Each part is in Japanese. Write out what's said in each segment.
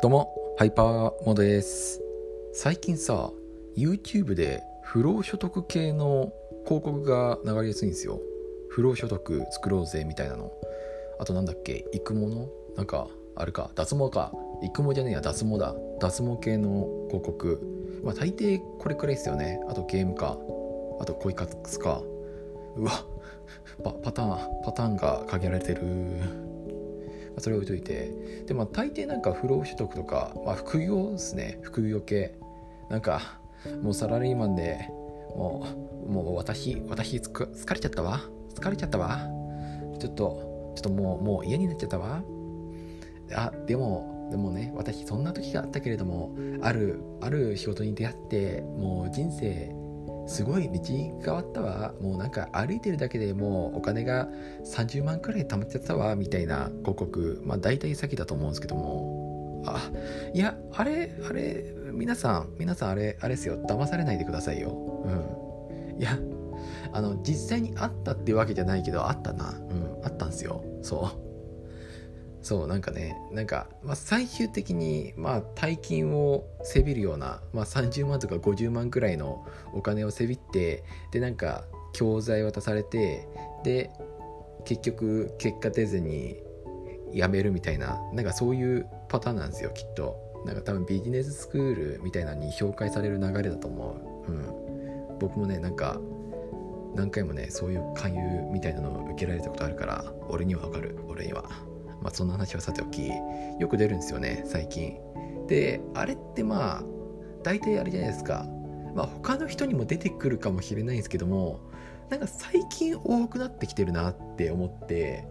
どうも、ハイパーモです。最近さ、YouTube で不労所得系の広告が流れやすいんですよ。不労所得作ろうぜみたいなの。あとなんだっけ、育毛の？なんか、あれか、脱毛か。育毛じゃねえや、脱毛だ。脱毛系の広告。まあ大抵これくらいですよね。あとゲームか。あと恋活か。うわパパターン、パターンが限られてる。それ置いといて。でまあ大抵なんか不労所得とか、まあ、副業ですね。副業系。なんかもうサラリーマンでもうもう私私疲れちゃったわ。疲れちゃったわ。ちょっとちょっともうもう嫌になっちゃったわ。あでもでもね私そんな時があったけれどもあるある仕事に出会ってもう人生すごい道変わったわ。もうなんか歩いてるだけでもうお金が30万くらい貯まっちゃったわ。みたいな広告。まあ大体先だと思うんですけども。あいやあれあれ皆さん皆さんあれあれですよ。騙されないでくださいよ。うん。いやあの実際にあったってわけじゃないけどあったな。うんあったんすよ。そう。そうなんかねなんか、まあ、最終的に、まあ、大金をせびるような、まあ、30万とか50万くらいのお金をせびってでなんか教材渡されてで結局結果出ずに辞めるみたいななんかそういうパターンなんですよきっと。なんか多分ビジネススクールみたいなのに紹介される流れだと思う、うん、僕もねなんか何回もねそういう勧誘みたいなのを受けられたことあるから俺にはわかる。俺には。まあ、そんな話はさておきよく出るんですよね最近。であれってまあ大体あれじゃないですか。まあ他の人にも出てくるかもしれないんですけどもなんか最近多くなってきてるなって思って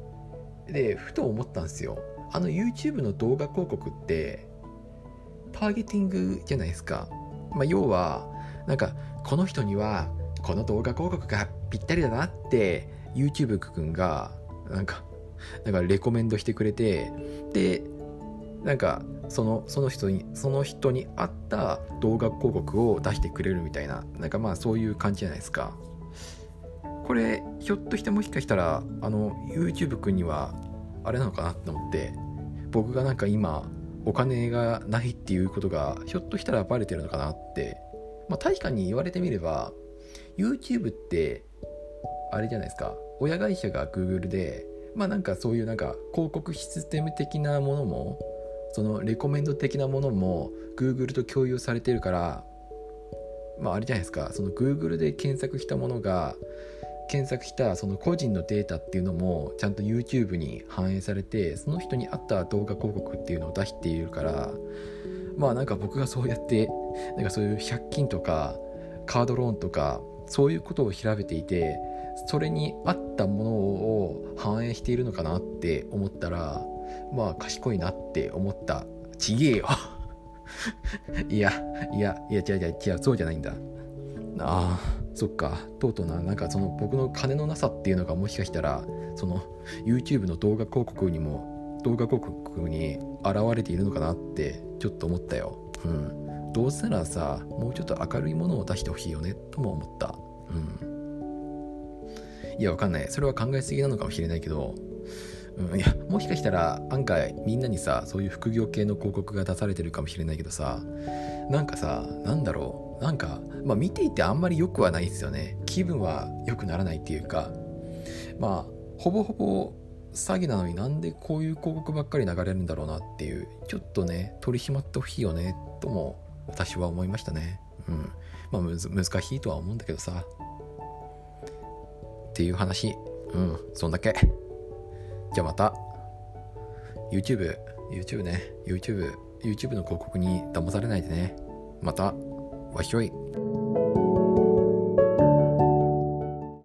でふと思ったんですよ。あの YouTube の動画広告ってターゲティングじゃないですか、まあ、要はなんかこの人にはこの動画広告がぴったりだなって YouTube くんがなんかだからレコメンドしてくれてでなんかそのその人にその人に合った動画広告を出してくれるみたいななんかまあそういう感じじゃないですか。これひょっとしてもしかしたらあの YouTube 君にはあれなのかなって思って僕がなんか今お金がないっていうことがひょっとしたらバレてるのかなってまあ確かに言われてみれば YouTube ってあれじゃないですか。親会社が Google でまあなんかそういうなんか広告システム的なものもそのレコメンド的なものも Google と共有されてるからまああれじゃないですか。その Google で検索したものが検索したその個人のデータっていうのもちゃんと YouTube に反映されてその人に合った動画広告っていうのを出しているからまあなんか僕がそうやってなんかそういう借金とかカードローンとかそういうことを調べていてそれに合ったものを反映しているのかなって思ったらまあ賢いなって思った。ちげえよ。いやいやいや違う違う違うそうじゃないんだ。ああそっか。とうとうななんかその僕の金のなさっていうのがもしかしたらその YouTube の動画広告にも動画広告に現れているのかなってちょっと思ったよ。うん。どうせならさもうちょっと明るいものを出してほしいよねとも思った。うん。いやわかんない。それは考えすぎなのかもしれないけど、うん、いやもしかしたら案外みんなにさそういう副業系の広告が出されてるかもしれないけどさなんかさなんだろう。なんか、まあ、見ていてあんまり良くはないですよね。気分は良くならないっていうか。まあほぼほぼ詐欺なのになんでこういう広告ばっかり流れるんだろうなっていうちょっとね取り締まってほしいよねとも私は思いましたねうんまあ難しいとは思うんだけどさっていう話。うん、そんだけ。じゃあまた。YouTube、YouTube ね。YouTube、YouTube の広告に騙されないでね。また、わひょい。